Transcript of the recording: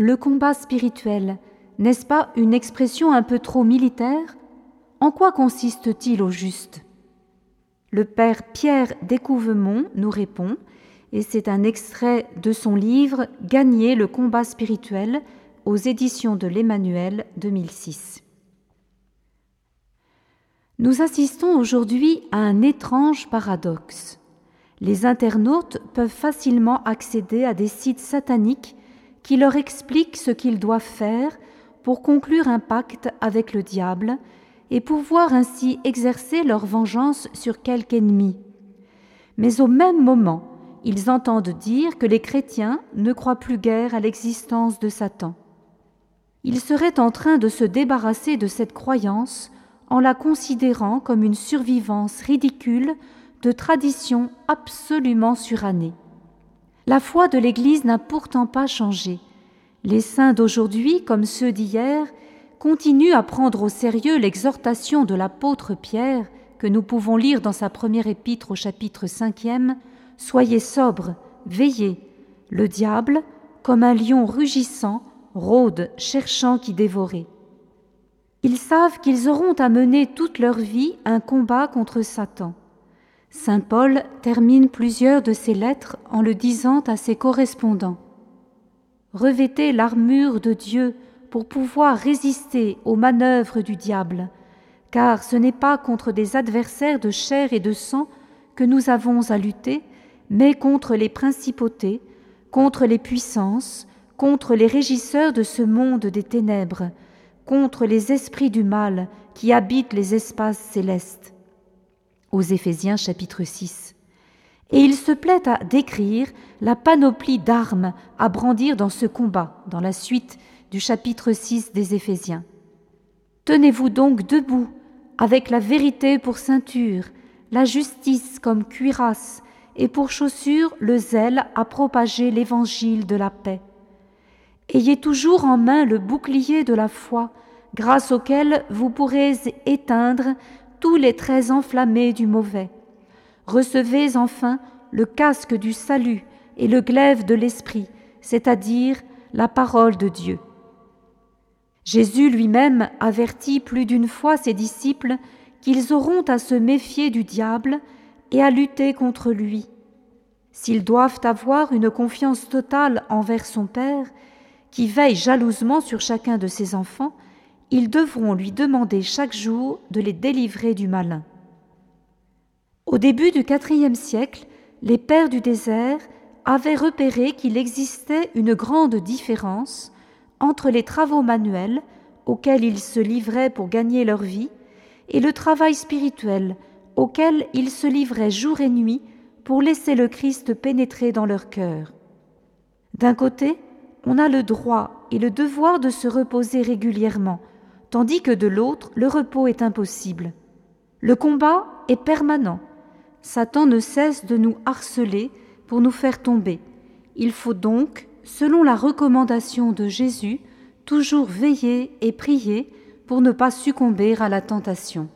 Le combat spirituel, n'est-ce pas une expression un peu trop militaire? En quoi consiste-t-il au juste? Le père Pierre Découvemont nous répond, et c'est un extrait de son livre Gagner le combat spirituel aux éditions de l'Emmanuel 2006. Nous assistons aujourd'hui à un étrange paradoxe. Les internautes peuvent facilement accéder à des sites sataniques qui leur expliquent ce qu'ils doivent faire pour conclure un pacte avec le diable et pouvoir ainsi exercer leur vengeance sur quelque ennemi. Mais au même moment, ils entendent dire que les chrétiens ne croient plus guère à l'existence de Satan. Ils seraient en train de se débarrasser de cette croyance en la considérant comme une survivance ridicule de traditions absolument surannées. La foi de l'Église n'a pourtant pas changé. Les saints d'aujourd'hui, comme ceux d'hier, continuent à prendre au sérieux l'exhortation de l'apôtre Pierre, que nous pouvons lire dans sa première épître au chapitre cinquième, Soyez sobres, veillez. Le diable, comme un lion rugissant, rôde, cherchant qui dévorer. Ils savent qu'ils auront à mener toute leur vie un combat contre Satan. Saint Paul termine plusieurs de ses lettres en le disant à ses correspondants. Revêtez l'armure de Dieu pour pouvoir résister aux manœuvres du diable, car ce n'est pas contre des adversaires de chair et de sang que nous avons à lutter, mais contre les principautés, contre les puissances, contre les régisseurs de ce monde des ténèbres, contre les esprits du mal qui habitent les espaces célestes. Aux Éphésiens chapitre 6. Et il se plaît à décrire la panoplie d'armes à brandir dans ce combat, dans la suite du chapitre 6 des Éphésiens. Tenez-vous donc debout, avec la vérité pour ceinture, la justice comme cuirasse, et pour chaussure le zèle à propager l'évangile de la paix. Ayez toujours en main le bouclier de la foi, grâce auquel vous pourrez éteindre tous les traits enflammés du mauvais. Recevez enfin le casque du salut et le glaive de l'esprit, c'est-à-dire la parole de Dieu. Jésus lui-même avertit plus d'une fois ses disciples qu'ils auront à se méfier du diable et à lutter contre lui. S'ils doivent avoir une confiance totale envers son Père, qui veille jalousement sur chacun de ses enfants, ils devront lui demander chaque jour de les délivrer du malin. Au début du IVe siècle, les pères du désert avaient repéré qu'il existait une grande différence entre les travaux manuels auxquels ils se livraient pour gagner leur vie et le travail spirituel auquel ils se livraient jour et nuit pour laisser le Christ pénétrer dans leur cœur. D'un côté, on a le droit et le devoir de se reposer régulièrement, tandis que de l'autre, le repos est impossible. Le combat est permanent. Satan ne cesse de nous harceler pour nous faire tomber. Il faut donc, selon la recommandation de Jésus, toujours veiller et prier pour ne pas succomber à la tentation.